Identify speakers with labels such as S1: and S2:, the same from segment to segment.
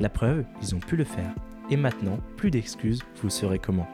S1: La preuve, ils ont pu le faire. Et maintenant, plus d'excuses, vous saurez comment.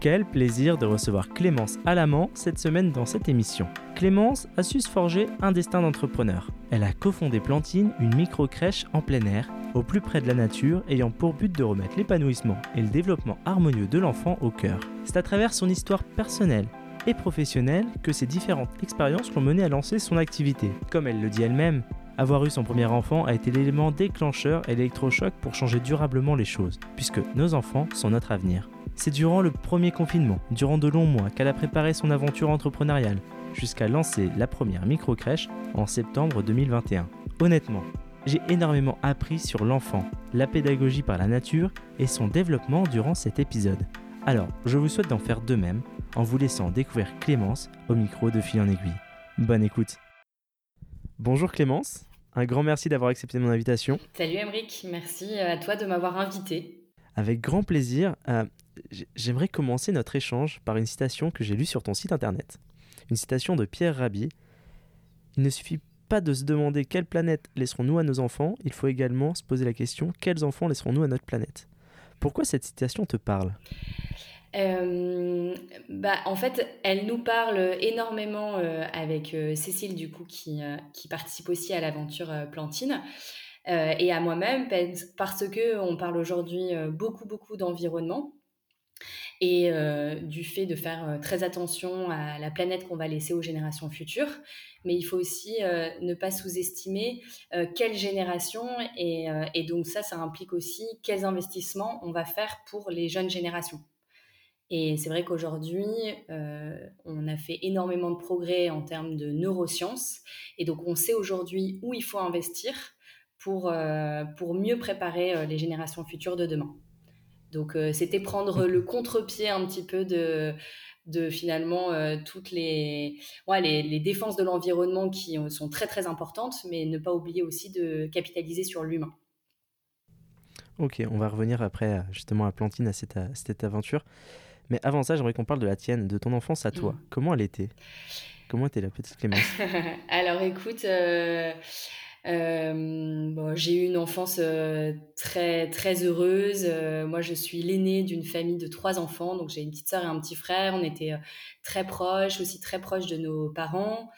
S1: Quel plaisir de recevoir Clémence Alamant cette semaine dans cette émission. Clémence a su se forger un destin d'entrepreneur. Elle a cofondé Plantine, une micro-crèche en plein air, au plus près de la nature, ayant pour but de remettre l'épanouissement et le développement harmonieux de l'enfant au cœur. C'est à travers son histoire personnelle et professionnelle que ces différentes expériences l'ont menée à lancer son activité. Comme elle le dit elle-même, avoir eu son premier enfant a été l'élément déclencheur et l'électrochoc pour changer durablement les choses, puisque nos enfants sont notre avenir. C'est durant le premier confinement, durant de longs mois, qu'elle a préparé son aventure entrepreneuriale, jusqu'à lancer la première micro-crèche en septembre 2021. Honnêtement, j'ai énormément appris sur l'enfant, la pédagogie par la nature et son développement durant cet épisode. Alors, je vous souhaite d'en faire de même en vous laissant découvrir Clémence au micro de Fil en aiguille. Bonne écoute. Bonjour Clémence, un grand merci d'avoir accepté mon invitation.
S2: Salut Emeric, merci à toi de m'avoir invité.
S1: Avec grand plaisir, euh, j'aimerais commencer notre échange par une citation que j'ai lue sur ton site internet. Une citation de Pierre Rabhi. Il ne suffit pas de se demander quelle planète laisserons-nous à nos enfants, il faut également se poser la question quels enfants laisserons-nous à notre planète? Pourquoi cette citation te parle?
S2: Euh, bah, en fait, elle nous parle énormément euh, avec euh, Cécile, du coup, qui, participe aussi à l'aventure Plantine, et à moi-même, parce que on parle aujourd'hui beaucoup, beaucoup d'environnement et du fait de faire très attention à la planète qu'on va laisser aux générations futures. Mais il faut aussi ne pas sous-estimer quelle génération, et donc ça, ça implique aussi quels investissements on va faire pour les jeunes générations. Et c'est vrai qu'aujourd'hui, euh, on a fait énormément de progrès en termes de neurosciences. Et donc, on sait aujourd'hui où il faut investir pour, euh, pour mieux préparer euh, les générations futures de demain. Donc, c'était prendre le contre-pied un petit peu de, de finalement toutes les, ouais, les, les, défenses de l'environnement qui sont très, très importantes, mais ne pas oublier aussi de capitaliser sur l'humain.
S1: Ok, on va revenir après justement à Plantine, à cette, à cette aventure. Mais avant ça, j'aimerais qu'on parle de la tienne, de ton enfance à toi. Mm. Comment elle était? Comment était la petite Clémence?
S2: Alors écoute, euh, euh, bon, j'ai eu une enfance euh, très très heureuse. moi, je suis l'aînée d'une famille de trois enfants, donc j'ai une petite sœur et un petit frère. On était très proches, aussi très proches de nos parents.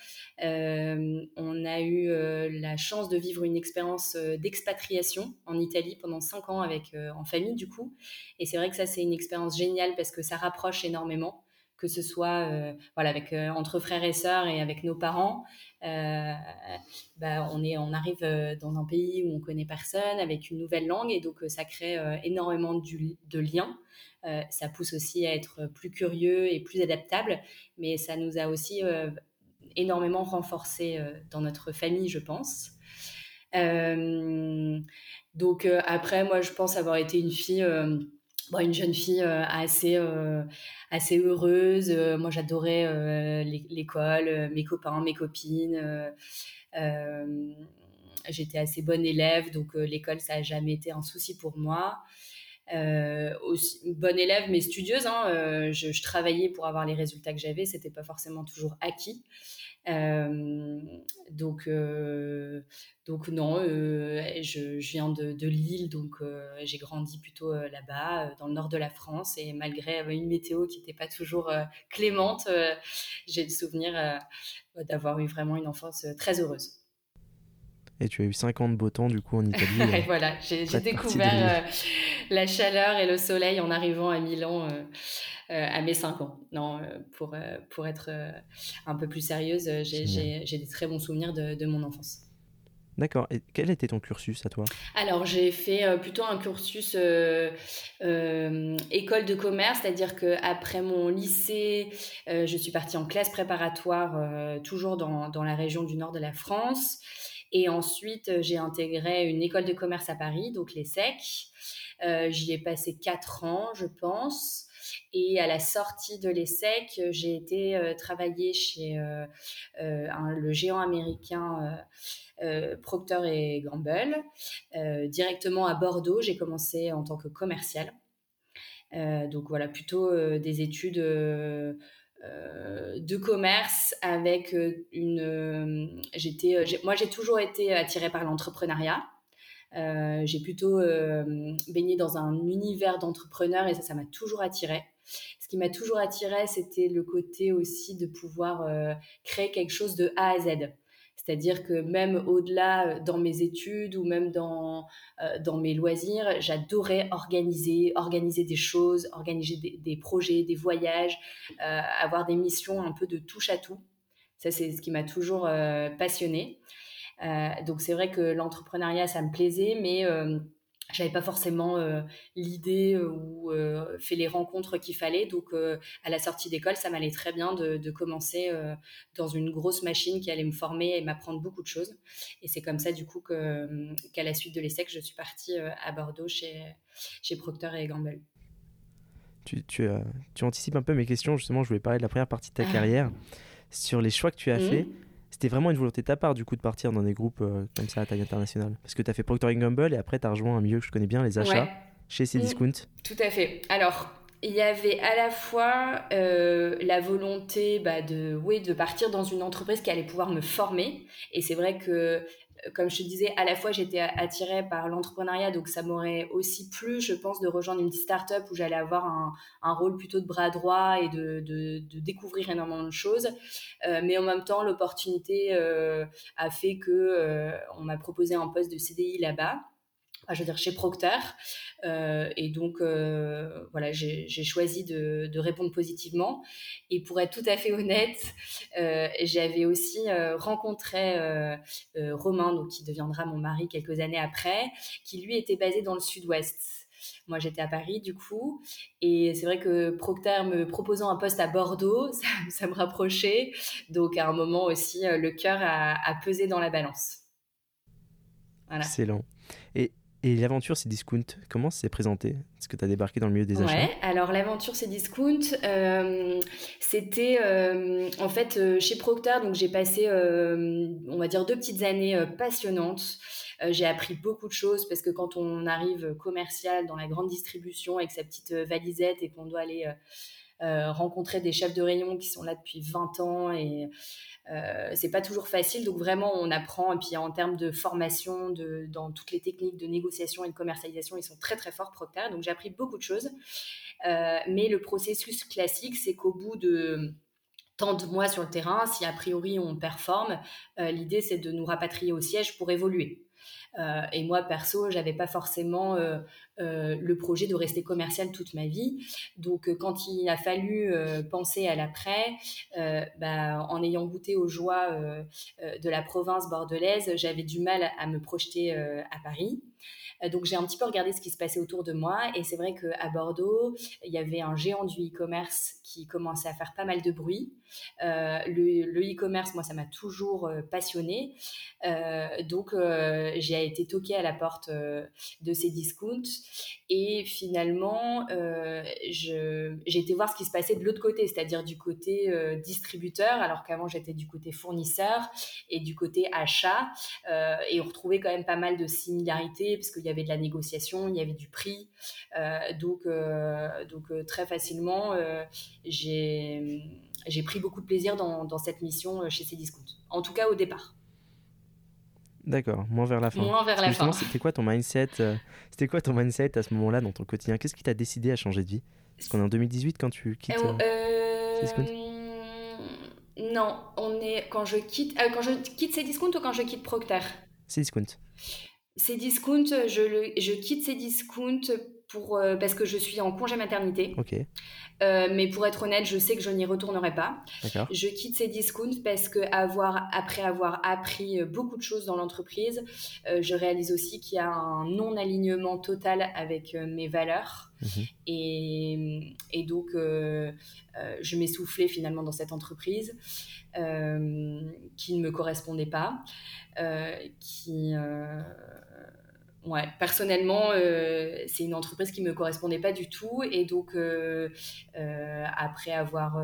S2: Euh, on a eu euh, la chance de vivre une expérience euh, d'expatriation en Italie pendant cinq ans avec en famille du coup. Et c'est vrai que ça c'est une expérience géniale parce que ça rapproche énormément que ce soit voilà avec entre frères et sœurs et avec nos parents bah, on est on arrive dans un pays où on connaît personne avec une nouvelle langue et donc ça crée énormément de liens ça pousse aussi à être plus curieux et plus adaptable mais ça nous a aussi énormément renforcé euh, dans notre famille, je pense. Euh, donc euh, après, moi, je pense avoir été une fille une jeune fille assez assez heureuse. moi, j'adorais l'école, mes copains, mes copines. J'étais assez bonne élève, donc l'école, ça n'a jamais été un souci pour moi. aussi, bonne élève, mais studieuse. Hein, je, je, travaillais pour avoir les résultats que j'avais. C'était pas forcément toujours acquis. Donc, donc non, je, viens de, de Lille, donc j'ai grandi plutôt là-bas, dans le nord de la France, et malgré une météo qui n'était pas toujours clémente, j'ai le souvenir d'avoir eu vraiment une enfance très heureuse.
S1: Et tu as eu 50 beau temps du coup en Italie.
S2: voilà, j'ai découvert la chaleur et le soleil en arrivant à Milan euh, à mes 5 ans. Non, euh, pour, euh, pour être un peu plus sérieuse, j'ai des très bons souvenirs de, de mon enfance.
S1: D'accord. Et quel était ton cursus à toi?
S2: Alors, j'ai fait plutôt un cursus école de commerce, c'est-à-dire qu'après mon lycée, je suis partie en classe préparatoire, toujours dans, dans, la région du nord de la France. Et ensuite, j'ai intégré une école de commerce à Paris, donc l'ESSEC. J'y ai passé quatre ans, je pense. Et à la sortie de l'ESSEC, j'ai été travailler chez le géant américain Procter et Gamble. directement à Bordeaux, j'ai commencé en tant que commercial. donc voilà, plutôt des études de commerce avec une. j'étais, moi, j'ai toujours été attirée par l'entrepreneuriat. j'ai plutôt baigné dans un univers d'entrepreneurs et ça, ça m'a toujours attirée. Ce qui m'a toujours attirée, c'était le côté aussi de pouvoir créer quelque chose de A à Z. C'est-à-dire que même au-delà euh, dans mes études ou même dans, euh, dans mes loisirs, j'adorais organiser, organiser des choses, organiser des, projets, des voyages, euh, avoir des missions un peu de touche à tout. Ça, c'est ce qui m'a toujours passionnée. donc c'est vrai que l'entrepreneuriat, ça me plaisait, mais j'avais pas forcément euh, l'idée euh, ou euh, fait les rencontres qu'il fallait. Donc, à la sortie d'école, ça m'allait très bien de, commencer dans une grosse machine qui allait me former et m'apprendre beaucoup de choses. Et c'est comme ça, du coup, qu'à la suite de l'ESSEC, je suis partie à Bordeaux chez, chez Procter et Gamble.
S1: Tu, tu, tu, anticipes un peu mes questions. Justement, je voulais parler de la première partie de ta ah. carrière sur les choix que tu as mmh. faits c'était vraiment une volonté de ta part, du coup, de partir dans des groupes euh, comme ça à taille internationale Parce que tu as fait Procter Gamble et après, tu as rejoint un milieu que je connais bien, les achats, chez Cdiscount.
S2: Mmh, tout à fait. Alors, il y avait à la fois euh, la volonté bah, de, oui, de partir dans une entreprise qui allait pouvoir me former. Et c'est vrai que comme je te disais, à la fois j'étais attirée par l'entrepreneuriat, donc ça m'aurait aussi plu, je pense, de rejoindre une petite start-up où j'allais avoir un, rôle plutôt de bras droit et de, découvrir énormément de choses. Euh, mais en même temps, l'opportunité euh, a fait que euh, on m'a proposé un poste de CDI là-bas je veux dire chez Procter. Euh, et donc, euh, voilà, j'ai choisi de, répondre positivement. Et pour être tout à fait honnête, euh, j'avais aussi rencontré Romain, donc qui deviendra mon mari quelques années après, qui lui était basé dans le sud-ouest. Moi, j'étais à Paris, du coup. Et c'est vrai que Procter me proposant un poste à Bordeaux, ça, me rapprochait. Donc, à un moment aussi, le cœur a, a pesé dans la balance.
S1: Voilà. Excellent. Et et l'aventure c'est Discount, comment s'est présenté Est-ce que tu as débarqué dans le milieu des achats?
S2: Ouais, alors l'aventure c'est Discount, euh, c'était euh, en fait euh, chez Procter, donc j'ai passé, on va dire, deux petites années passionnantes. j'ai appris beaucoup de choses parce que quand on arrive commercial dans la grande distribution avec sa petite valisette et qu'on doit aller rencontrer des chefs de rayon qui sont là depuis 20 ans et euh, c'est pas toujours facile, donc vraiment on apprend. Et puis en termes de formation, de, dans toutes les techniques de négociation et de commercialisation, ils sont très très forts Procter. Donc j'ai appris beaucoup de choses. Euh, mais le processus classique, c'est qu'au bout de tant de mois sur le terrain, si a priori on performe, euh, l'idée c'est de nous rapatrier au siège pour évoluer. Euh, et moi, perso, j'avais pas forcément euh, euh, le projet de rester commercial toute ma vie. Donc, quand il a fallu penser à l'après, bah, en ayant goûté aux joies de la province bordelaise, j'avais du mal à me projeter à Paris. Donc j'ai un petit peu regardé ce qui se passait autour de moi et c'est vrai qu'à Bordeaux, il y avait un géant du e-commerce qui commençait à faire pas mal de bruit. Le e-commerce, moi, ça m'a toujours passionné. donc j'ai été toquée à la porte de ces discounts et finalement, j'ai été voir ce qui se passait de l'autre côté, c'est-à-dire du côté distributeur, alors qu'avant j'étais du côté fournisseur et du côté achat. et on retrouvait quand même pas mal de similarités parce qu'il il y avait de la négociation, il y avait du prix. Euh, donc, euh, donc euh, très facilement, j'ai pris beaucoup de plaisir dans, dans cette mission chez Cdiscount. En tout cas, au départ.
S1: D'accord, moins vers la fin.
S2: Moins vers la fin.
S1: C'était quoi ton mindset C'était quoi ton mindset à ce moment-là dans ton quotidien? Qu'est-ce qui t'a décidé à changer de vie? Est-ce qu'on est en 2018 quand tu quittes
S2: Non, on est quand je quitte quand je quitte Cdiscount ou quand je quitte Procter?
S1: Cdiscount
S2: ces discounts, je, le, je quitte ces discounts pour, euh, parce que je suis en congé maternité. Euh, mais pour être honnête, je sais que je n'y retournerai pas. Je quitte ces discounts parce que avoir, après avoir appris beaucoup de choses dans l'entreprise, je réalise aussi qu'il y a un non-alignement total avec mes valeurs. Mhm. Et, et, donc, je m'essoufflais finalement dans cette entreprise qui ne me correspondait pas, qui personnellement, euh, c'est une entreprise qui me correspondait pas du tout. Et donc, euh, euh, après avoir.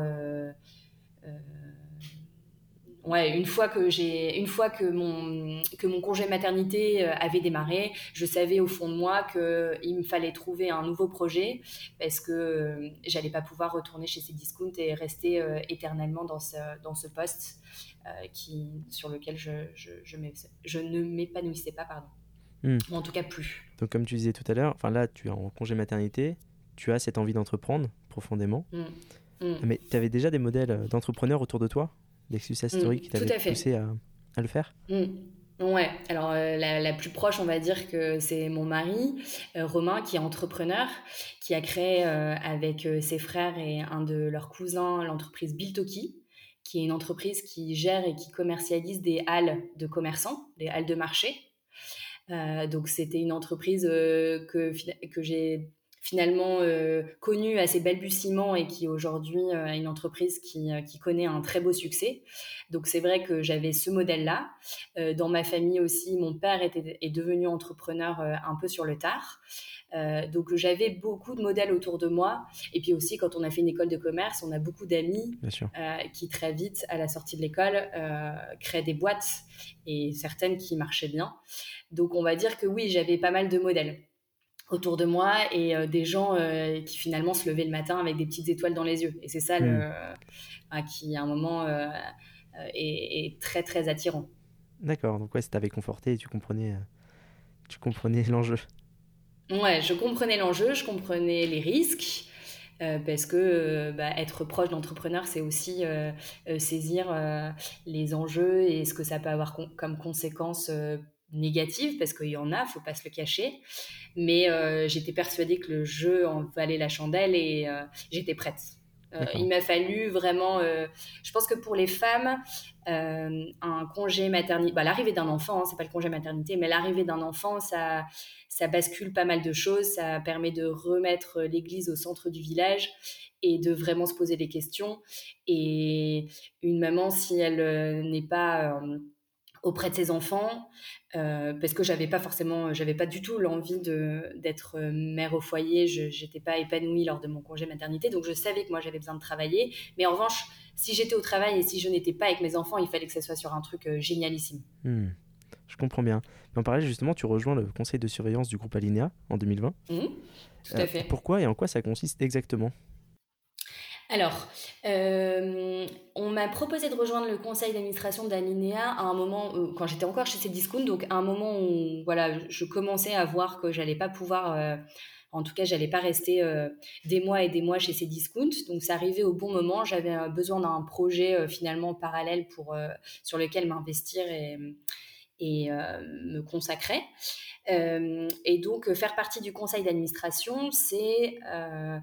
S2: Ouais, une fois que mon que mon congé maternité avait démarré, je savais au fond de moi que il me fallait trouver un nouveau projet parce que j'allais pas pouvoir retourner chez ces discounts et rester éternellement dans ce poste sur lequel je ne m'épanouissais pas. Hmm. Ou en tout cas plus.
S1: Donc comme tu disais tout à l'heure, enfin là tu es en congé maternité, tu as cette envie d'entreprendre profondément. Hmm. Hmm. Mais tu avais déjà des modèles euh, d'entrepreneurs autour de toi Des success stories qui t'avaient poussé à, à, le faire?
S2: Ouais, alors euh, la, plus proche, on va dire que c'est mon mari, euh, Romain, qui est entrepreneur, qui a créé avec ses frères et un de leurs cousins l'entreprise Biltoki, qui est une entreprise qui gère et qui commercialise des halles de commerçants, des halles de marché, donc c'était une entreprise euh, que, que j'ai finalement euh, connue à ses balbutiements et qui aujourd'hui est une entreprise qui, qui, connaît un très beau succès. Donc c'est vrai que j'avais ce modèle-là. dans ma famille aussi, mon père était, est devenu entrepreneur un peu sur le tard. Euh, donc j'avais beaucoup de modèles autour de moi. Et puis aussi, quand on a fait une école de commerce, on a beaucoup d'amis euh, qui très vite, à la sortie de l'école, euh, créent des boîtes et certaines qui marchaient bien. Donc on va dire que oui, j'avais pas mal de modèles autour de moi et des gens qui finalement se levaient le matin avec des petites étoiles dans les yeux. Et c'est ça le, hmm. qui, à un moment, est, très très attirant.
S1: D'accord, donc ouais, ça t'avait conforté et tu comprenais, tu comprenais l'enjeu.
S2: Ouais, je comprenais l'enjeu, je comprenais les risques. Euh, parce que euh, bah, être proche d'entrepreneur, c'est aussi euh, saisir les enjeux et ce que ça peut avoir comme conséquences négatives, parce qu'il y en a, faut pas se le cacher. Mais j'étais persuadée que le jeu en valait la chandelle et j'étais prête. il m'a fallu vraiment, je pense que pour les femmes, un congé maternité, bah, l'arrivée d'un enfant, hein, c'est pas le congé maternité, mais l'arrivée d'un enfant, ça, ça bascule pas mal de choses, ça permet de remettre l'église au centre du village et de vraiment se poser des questions. Et une maman, si elle euh, n'est pas euh, auprès de ses enfants, euh, parce que j'avais pas forcément, j'avais pas du tout l'envie d'être mère au foyer, je n'étais pas épanouie lors de mon congé maternité, donc je savais que moi j'avais besoin de travailler. Mais en revanche, si j'étais au travail et si je n'étais pas avec mes enfants, il fallait que ce soit sur un truc génialissime.
S1: Hmm. Je comprends bien. Mais en parallèle, justement, tu rejoins le conseil de surveillance du groupe Alinea en 2020. Mmh,
S2: tout à euh, fait.
S1: pourquoi et en quoi ça consiste exactement?
S2: Alors, euh, on m'a proposé de rejoindre le conseil d'administration d'Alinea à un moment, quand j'étais encore chez Cdiscount, donc à un moment où je commençais à voir que j'allais pas pouvoir, euh, en tout cas, j'allais pas rester des mois et des mois chez Cdiscount. Donc, ça arrivait au bon moment. J'avais besoin d'un projet finalement parallèle sur lequel m'investir et et euh, me consacrer. Euh, et donc, faire partie du conseil d'administration, c'est euh,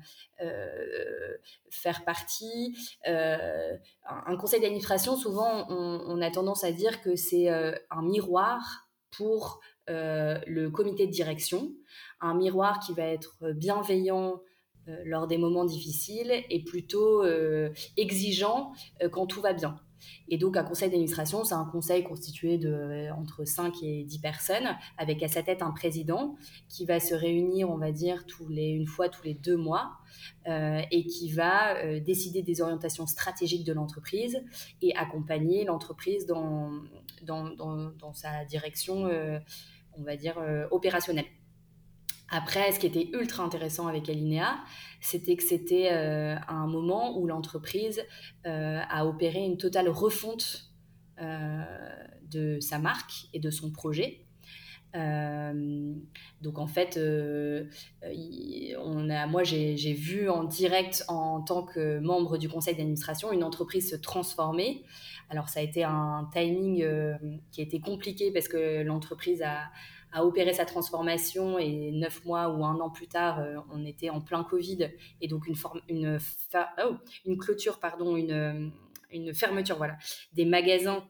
S2: faire partie. un conseil d'administration, souvent, on, a tendance à dire que c'est un miroir pour le comité de direction, un miroir qui va être bienveillant lors des moments difficiles et plutôt exigeant quand tout va bien. Et donc, un conseil d'administration, c'est un conseil constitué de euh, entre 5 et 10 personnes, avec à sa tête un président qui va se réunir, on va dire, tous les, une fois tous les deux mois, euh, et qui va euh, décider des orientations stratégiques de l'entreprise et accompagner l'entreprise dans, dans, dans, sa direction, on va dire, opérationnelle. Après, ce qui était ultra intéressant avec Alinea, c'était que c'était euh, un moment où l'entreprise euh, a opéré une totale refonte euh, de sa marque et de son projet. donc en fait, moi j'ai vu en direct en tant que membre du conseil d'administration une entreprise se transformer. Alors ça a été un timing qui a été compliqué parce que l'entreprise a, a opéré sa transformation et neuf mois ou un an plus tard, on était en plein Covid et donc une, forme, une, oh, une clôture, pardon, une, une fermeture voilà, des magasins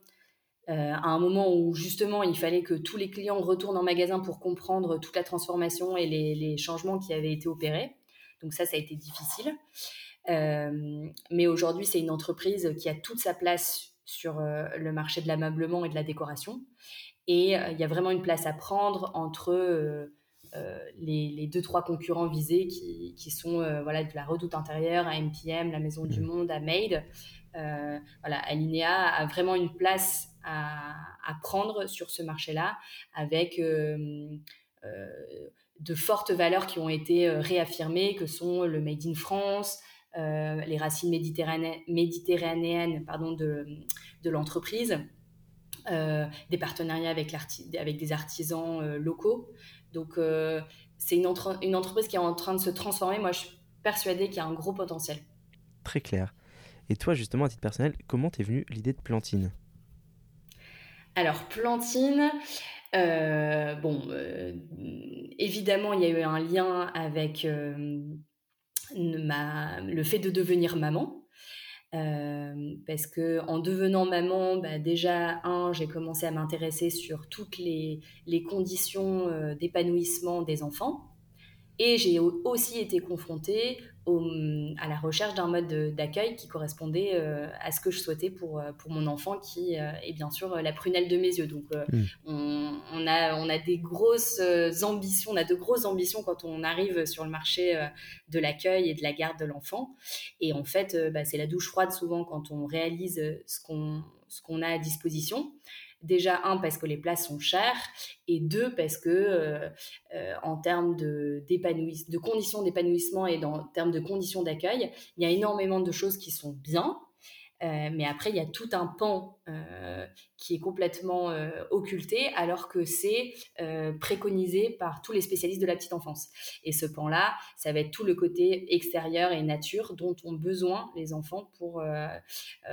S2: à un moment où justement il fallait que tous les clients retournent en magasin pour comprendre toute la transformation et les, changements qui avaient été opérés. Donc ça, ça a été difficile. Euh, mais aujourd'hui, c'est une entreprise qui a toute sa place sur euh, le marché de l'ameublement et de la décoration. Et euh, il y a vraiment une place à prendre entre les, deux, trois concurrents visés qui, qui sont voilà, de la Redoute Intérieure à MPM, la Maison du mmh. Monde, à Made. voilà, Alinea a vraiment une place à, à prendre sur ce marché-là avec de fortes valeurs qui ont été réaffirmées, que sont le Made in France, euh, les racines méditerranéennes, pardon, de, de l'entreprise, euh, des partenariats avec, avec des artisans euh, locaux. Donc, c'est une, une entreprise qui est en train de se transformer. Moi, je suis persuadée qu'il y a un gros potentiel.
S1: Très clair. Et toi, justement, à titre personnel, comment t'es venue l'idée de Plantine?
S2: Alors, Plantine, bon, évidemment, il y a eu un lien avec le fait de devenir maman. Parce que en devenant maman, bah, déjà, un, j'ai commencé à m'intéresser sur toutes les, conditions d'épanouissement des enfants. Et j'ai aussi été confrontée à la recherche d'un mode d'accueil qui correspondait euh, à ce que je souhaitais pour, euh, pour mon enfant, qui euh, est bien sûr la prunelle de mes yeux. Donc, hmm. on, a, on a des grosses ambitions, on a de grosses ambitions quand on arrive sur le marché de l'accueil et de la garde de l'enfant. Et en fait, bah, c'est la douche froide souvent quand on réalise ce qu'on ce qu'on a à disposition. Déjà, un, parce que les places sont chères, et deux, parce que euh, euh, en termes de, conditions d'épanouissement et en termes de conditions d'accueil, il y a énormément de choses qui sont bien, euh, mais après, il y a tout un pan qui est complètement occulté, alors que c'est préconisé par tous les spécialistes de la petite enfance. Et ce pan-là, ça va être tout le côté extérieur et nature dont ont besoin les enfants pour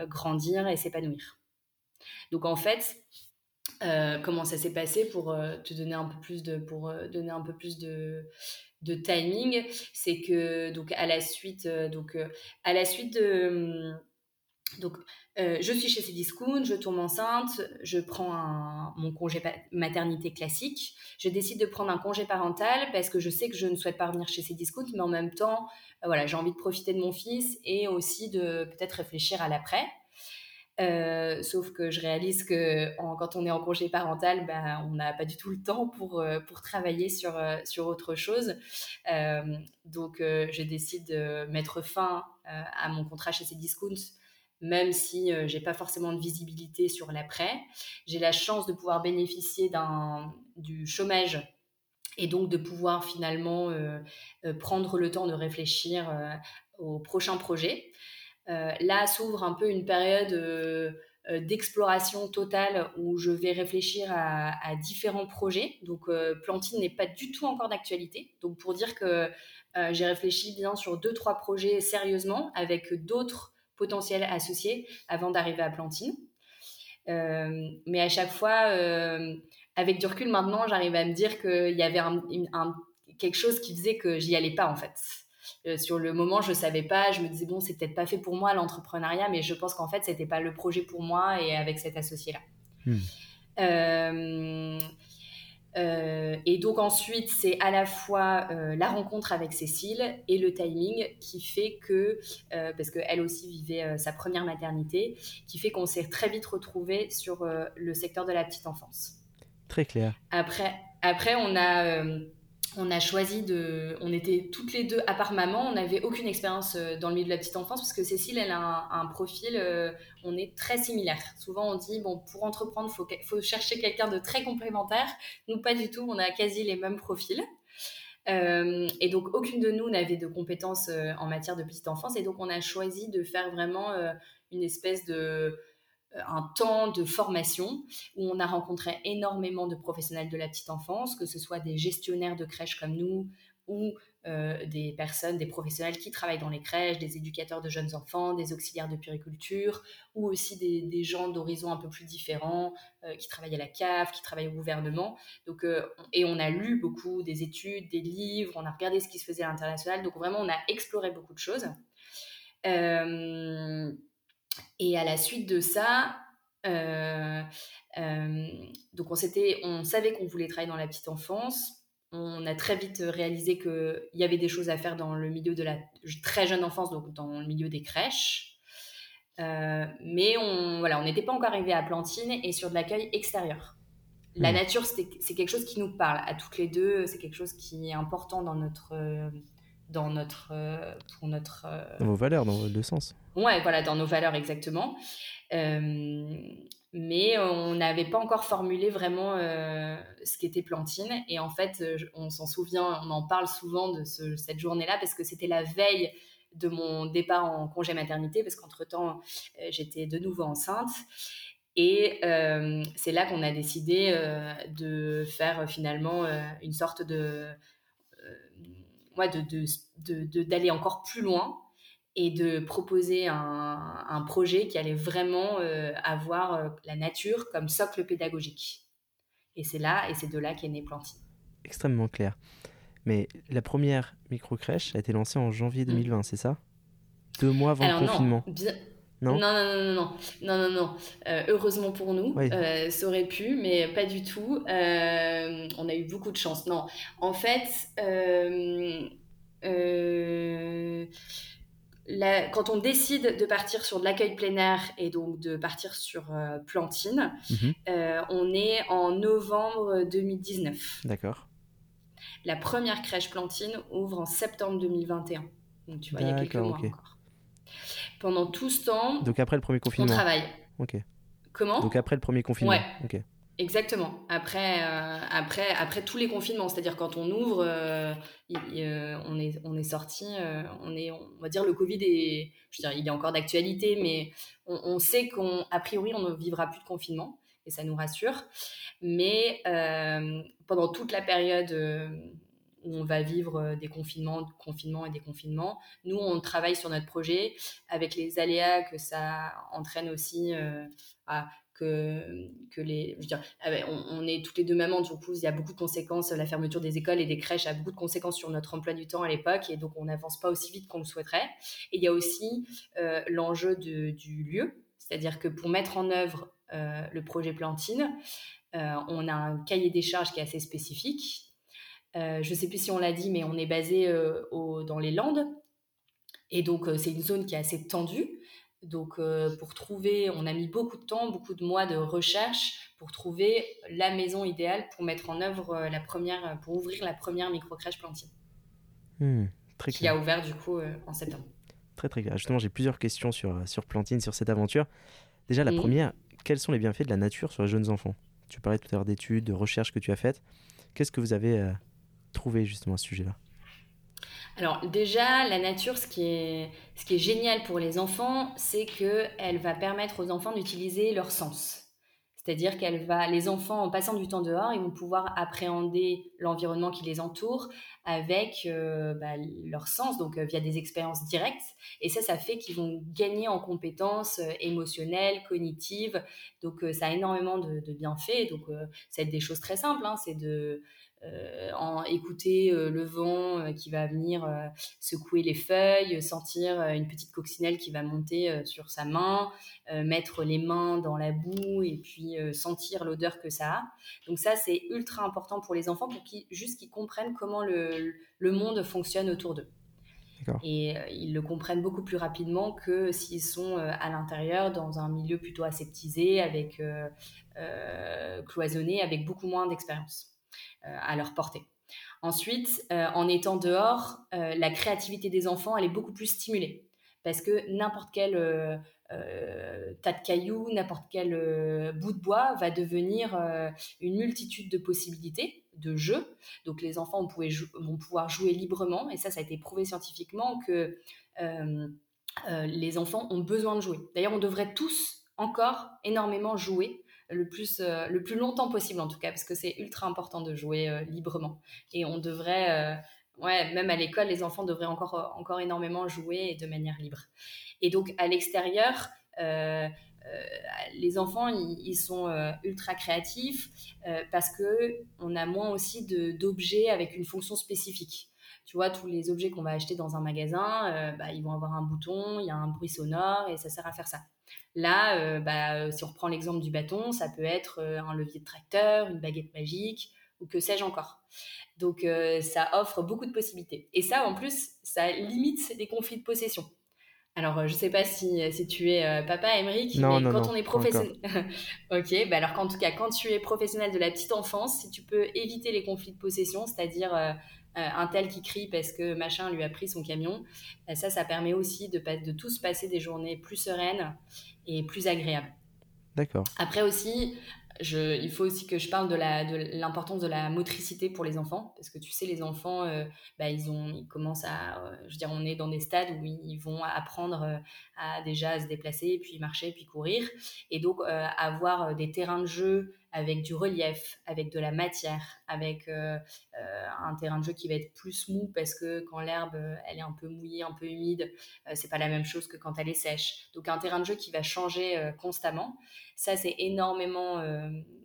S2: grandir et s'épanouir. Donc en fait, euh, comment ça s'est passé pour euh, te donner un peu plus de pour euh, donner un peu plus de, de timing, c'est que donc à la suite donc à la suite de donc je suis chez Cdiscount, je tombe enceinte, je prends mon congé maternité classique, je décide de prendre un congé parental parce que je sais que je ne souhaite pas revenir chez Cdiscount, mais en même temps voilà j'ai envie de profiter de mon fils et aussi de peut-être réfléchir à l'après. Euh, sauf que je réalise que quand on est en congé parental, ben, on n'a pas du tout le temps pour, euh, pour travailler sur, euh, sur autre chose. donc, je décide de mettre fin à mon contrat chez Cdiscount, même si j'ai pas forcément de visibilité sur l'après. J'ai la chance de pouvoir bénéficier du chômage et donc de pouvoir finalement prendre le temps de réfléchir au prochain projet. Euh, là s'ouvre un peu une période euh, euh, d'exploration totale où je vais réfléchir à, différents projets. Donc Plantine n'est pas du tout encore d'actualité. Donc pour dire que j'ai réfléchi bien sur deux, trois projets sérieusement avec d'autres potentiels associés avant d'arriver à Plantine. mais à chaque fois, avec du recul maintenant, j'arrive à me dire qu'il y avait quelque chose qui faisait que j'y allais pas en fait. Euh, sur le moment, je savais pas. Je me disais bon, c'est peut-être pas fait pour moi l'entrepreneuriat, mais je pense qu'en fait, c'était pas le projet pour moi et avec cet associé-là. Hmm. Euh, euh, et donc ensuite, c'est à la fois la rencontre avec Cécile et le timing qui fait que, parce qu'elle aussi vivait sa première maternité, qui fait qu'on s'est très vite retrouvés sur le secteur de la petite enfance.
S1: Très clair.
S2: Après, après on a on a choisi de. On était toutes les deux, à part maman, on n'avait aucune expérience euh, dans le milieu de la petite enfance parce que Cécile, elle a un, profil, euh, on est très similaire. Souvent, on dit, bon, pour entreprendre, il faut, chercher quelqu'un de très complémentaire. Nous, pas du tout, on a quasi les mêmes profils. Euh, et donc, aucune de nous n'avait de compétences en matière de petite enfance. Et donc, on a choisi de faire vraiment une espèce de un temps de formation où on a rencontré énormément de professionnels de la petite enfance, que ce soit des gestionnaires de crèches comme nous ou des personnes, des professionnels qui travaillent dans les crèches, des éducateurs de jeunes enfants, des auxiliaires de puriculture, ou aussi des, gens d'horizons un peu plus différents, qui travaillent à la CAF, qui travaillent au gouvernement. Donc, et on a lu beaucoup des études, des livres, on a regardé ce qui se faisait à l'international. Donc vraiment, on a exploré beaucoup de choses. Et à la suite de ça, euh, euh, donc on, on savait qu'on voulait travailler dans la petite enfance. On a très vite réalisé qu'il y avait des choses à faire dans le milieu de la très jeune enfance, donc dans le milieu des crèches. Euh, mais on voilà, on n'était pas encore arrivé à Plantine et sur de l'accueil extérieur. La mmh. nature, c'est quelque chose qui nous parle à toutes les deux. C'est quelque chose qui est important dans notre, dans notre, pour notre.
S1: Dans vos valeurs, dans deux sens.
S2: Ouais, voilà, dans nos valeurs exactement. Euh, mais on n'avait pas encore formulé vraiment euh, ce qu'était Plantine. Et en fait, euh, on s'en souvient, on en parle souvent de cette journée-là parce que c'était la veille de mon départ en congé maternité, parce qu'entre-temps, j'étais de nouveau enceinte. Et c'est là qu'on a décidé de faire finalement une sorte de... d'aller de, de, de, encore plus loin et de proposer un, un projet qui allait vraiment euh, avoir euh, la nature comme socle pédagogique. Et c'est là, et c'est de là qu'est né Planty.
S1: Extrêmement clair. Mais la première micro-crèche a été lancée en janvier mm. 2020, mmh. c'est ça? Deux mois avant Alors, le confinement.
S2: Non, bien... Non, non, non, non, non, non, non, non. Euh, heureusement pour nous, oui. euh, ça aurait pu, mais pas du tout. Euh, on a eu beaucoup de chance. Non, en fait, euh, euh, quand on décide de partir sur de l'accueil plein air et donc de partir sur euh, Plantine, mhm. euh, on est en novembre 2019.
S1: D'accord.
S2: La première crèche Plantine ouvre en septembre 2021. Donc tu vois, il y a quelques mois encore. Pendant tout ce temps,
S1: donc après le premier confinement,
S2: on travaille.
S1: Ok.
S2: Comment?
S1: Donc après le premier confinement.
S2: Ouais. Ok. Exactement. Après, euh, après, après tous les confinements, c'est-à-dire quand on ouvre, euh, euh, on est, on est sorti, on est, on va dire le Covid est, je veux dire, il est encore d'actualité, mais on, sait qu'on, priori, on ne vivra plus de confinement et ça nous rassure. Mais pendant toute la période où on va vivre des confinements, confinements et des confinements, nous on travaille sur notre projet avec les aléas que ça entraîne aussi. Que, les. Ah ben, on, est toutes les deux mamans, du coup, il y a beaucoup de conséquences. La fermeture des écoles et des crèches a beaucoup de conséquences sur notre emploi du temps à l'époque, et donc on n'avance pas aussi vite qu'on le souhaiterait. Et il y a aussi euh, l'enjeu du lieu, c'est-à-dire que pour mettre en œuvre euh, le projet Plantine, euh, on a un cahier des charges qui est assez spécifique. je ne sais plus si on l'a dit, mais on est basé dans les Landes. Et donc, c'est une zone qui est assez tendue. Donc, euh, pour trouver, on a mis beaucoup de temps, beaucoup de mois de recherche pour trouver la maison idéale pour mettre en œuvre euh, la première, pour ouvrir la première micro-crèche Plantine.
S1: Hmm,
S2: qui a ouvert du coup euh, en septembre.
S1: Très très clair. Justement, j'ai plusieurs questions sur, sur Plantine, sur cette aventure. Déjà, la première, quels sont les bienfaits de la nature sur les jeunes enfants? Tu parlais tout à l'heure d'études, de recherches que tu as faites. Qu'est-ce que vous avez trouvé justement à ce sujet-là?
S2: Alors déjà, la nature, ce qui est, génial pour les enfants, c'est qu'elle va permettre aux enfants d'utiliser leur sens. C'est-à-dire qu'elle va, les enfants, en passant du temps dehors, ils vont pouvoir appréhender l'environnement qui les entoure avec euh, bah, leur sens, donc euh, via des expériences directes. Et ça, ça fait qu'ils vont gagner en compétences euh, émotionnelles, cognitives. Donc ça a énormément de, bienfaits. Donc ça va être des choses très simples. Hein. c'est de en écouter euh, le vent euh, qui va venir secouer les feuilles, sentir une petite coccinelle qui va monter sur sa main, mettre les mains dans la boue et puis sentir l'odeur que ça a. Donc ça, c'est ultra important pour les enfants pour qu'ils juste qu'ils comprennent comment le, le monde fonctionne autour d'eux. Et ils le comprennent beaucoup plus rapidement que s'ils sont à l'intérieur, dans un milieu plutôt aseptisé, avec cloisonné, avec beaucoup moins d'expérience. Euh, à leur portée. Ensuite, euh, en étant dehors, euh, la créativité des enfants, elle est beaucoup plus stimulée parce que n'importe quel tas de cailloux, n'importe quel bout de bois va devenir une multitude de possibilités de jeux. Donc les enfants vont pouvoir jouer librement, et ça, ça a été prouvé scientifiquement que les enfants ont besoin de jouer. D'ailleurs, on devrait tous encore énormément jouer le plus, euh, le plus longtemps possible en tout cas, parce que c'est ultra important de jouer euh, librement. Et on devrait, euh, ouais, même à l'école, les enfants devraient encore, encore énormément jouer de manière libre. Et donc, à l'extérieur, les enfants, ils, sont ultra créatifs parce que on a moins aussi d'objets avec une fonction spécifique. Tu vois, tous les objets qu'on va acheter dans un magasin, bah, ils vont avoir un bouton, il y a un bruit sonore et ça sert à faire ça. Là, euh, bah, euh, si on reprend l'exemple du bâton, ça peut être euh, un levier de tracteur, une baguette magique ou que sais-je encore. Donc ça offre beaucoup de possibilités. Et ça, en plus, ça limite des conflits de possession. Alors, je ne sais pas si, si tu es papa, Émeric, mais quand on est professionnel... ok, bah alors qu'en tout cas, quand tu es professionnel de la petite enfance, si tu peux éviter les conflits de possession, c'est-à-dire un tel qui crie parce que machin lui a pris son camion, bah, ça, ça permet aussi de, de tous passer des journées plus sereines et plus agréable.
S1: D'accord.
S2: Après aussi, je, il faut aussi que je parle de l'importance de, la motricité pour les enfants, parce que tu sais, les enfants, euh, bah, ils, ont, ils commencent à, euh, je veux dire, on est dans des stades où ils vont apprendre euh, à déjà se déplacer, puis marcher, puis courir, et donc avoir des terrains de jeu avec du relief, avec de la matière, avec euh, euh, un terrain de jeu qui va être plus mou parce que quand l'herbe euh, elle est un peu mouillée, un peu humide, c'est pas la même chose que quand elle est sèche. Donc un terrain de jeu qui va changer constamment, ça c'est énormément,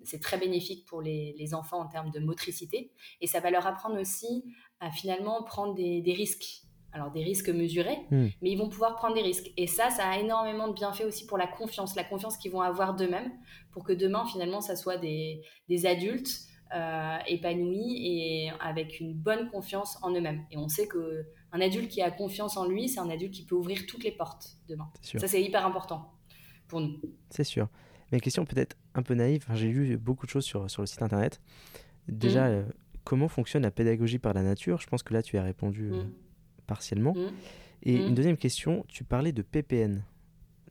S2: c'est très bénéfique pour les, enfants en termes de motricité et ça va leur apprendre aussi à finalement prendre des risques alors des risques mesurés, hmm. mais ils vont pouvoir prendre des risques. Et ça, ça a énormément de bienfaits aussi pour la confiance, la confiance qu'ils vont avoir d'eux-mêmes, pour que demain, finalement, ça soit des, adultes euh, épanouis et avec une bonne confiance en eux-mêmes. Et on sait que un adulte qui a confiance en lui, c'est un adulte qui peut ouvrir toutes les portes demain. Ça, c'est hyper important pour nous.
S1: C'est sûr. Mais question peut-être un peu naïve, j'ai lu beaucoup de choses sur, sur le site internet. Déjà, hmm. euh, comment fonctionne la pédagogie par la nature? Je pense que là, tu as répondu. Euh, hmm partiellement. Mmh. Et une mmh. deuxième question, tu parlais de PPN.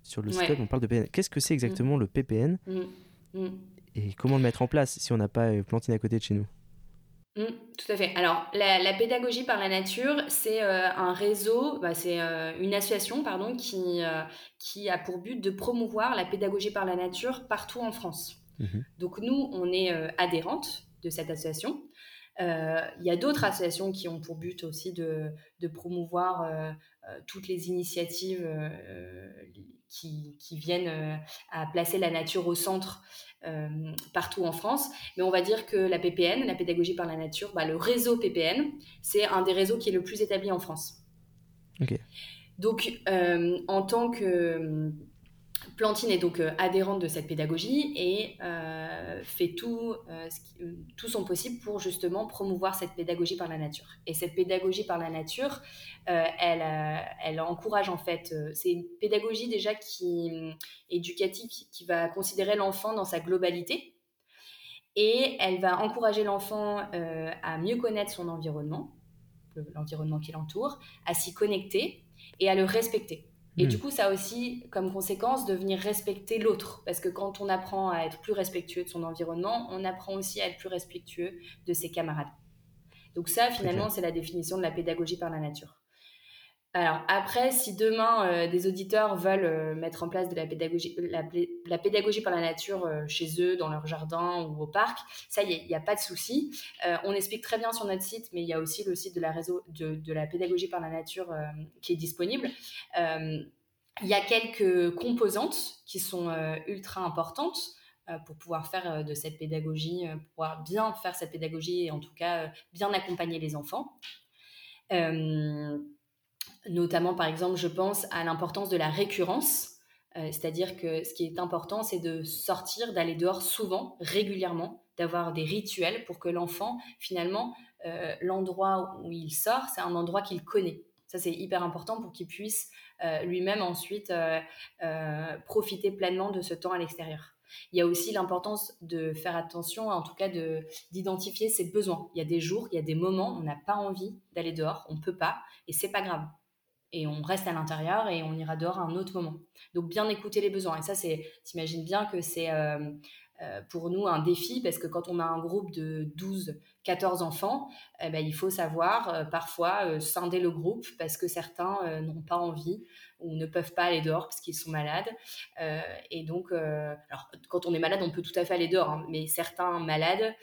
S1: Sur le site web, on parle de PPN. Qu'est-ce que c'est exactement le PPN mmh. Et comment le mettre en place si on n'a pas euh, Plantine à côté de chez nous?
S2: Tout à fait. Alors, la, pédagogie par la nature, c'est euh, un réseau, bah, c'est euh, une association pardon, qui, qui a pour but de promouvoir la pédagogie par la nature partout en France. Donc, nous, on est adhérente de cette association. Euh, il y a d'autres associations qui ont pour but aussi de, promouvoir euh, euh, toutes les initiatives qui, viennent à placer la nature au centre partout en France. Mais on va dire que la PPN, la pédagogie par la nature, bah, le réseau PPN, c'est un des réseaux qui est le plus établi en France. Donc, en tant que Plantine est donc euh, adhérente de cette pédagogie et euh, fait tout, euh, tout son possible pour justement promouvoir cette pédagogie par la nature. Et cette pédagogie par la nature, elle, elle encourage en fait, c'est une pédagogie déjà qui éducative qui va considérer l'enfant dans sa globalité et elle va encourager l'enfant à mieux connaître son environnement, l'environnement qui l'entoure, à s'y connecter et à le respecter. Et du hmm. coup, ça a aussi comme conséquence de venir respecter l'autre. Parce que quand on apprend à être plus respectueux de son environnement, on apprend aussi à être plus respectueux de ses camarades. Donc ça, finalement, c'est la définition de la pédagogie par la nature. Alors après, si demain euh, des auditeurs veulent euh, mettre en place de la pédagogie, la, pédagogie par la nature euh, chez eux, dans leur jardin ou au parc, ça, il n'y a, pas de souci. on explique très bien sur notre site, mais il y a aussi le site de la, réseau, de, la pédagogie par la nature qui est disponible. Il y a quelques composantes qui sont ultra importantes pour pouvoir faire de cette pédagogie, pour pouvoir bien faire cette pédagogie et en tout cas bien accompagner les enfants. Notamment, par exemple, je pense à l'importance de la récurrence. Euh, c'est-à-dire que ce qui est important, c'est de sortir, d'aller dehors souvent, régulièrement, d'avoir des rituels pour que l'enfant, finalement, euh, l'endroit où il sort, c'est un endroit qu'il connaît. Ça, c'est hyper important pour qu'il puisse euh, lui-même ensuite profiter pleinement de ce temps à l'extérieur. Il y a aussi l'importance de faire attention, en tout cas d'identifier ses besoins. Il y a des jours, il y a des moments, on n'a pas envie d'aller dehors, on ne peut pas, et c'est pas grave et on reste à l'intérieur et on ira dehors à un autre moment. Donc bien écouter les besoins. Et ça, c'est, t'imagines bien que c'est, euh, pour nous un défi parce que quand on a un groupe de 12, 14 enfants, eh ben, il faut savoir parfois scinder le groupe parce que certains n'ont pas envie ou ne peuvent pas aller dehors parce qu'ils sont malades. et donc, alors, quand on est malade, on peut tout à fait aller dehors, hein, mais certains malades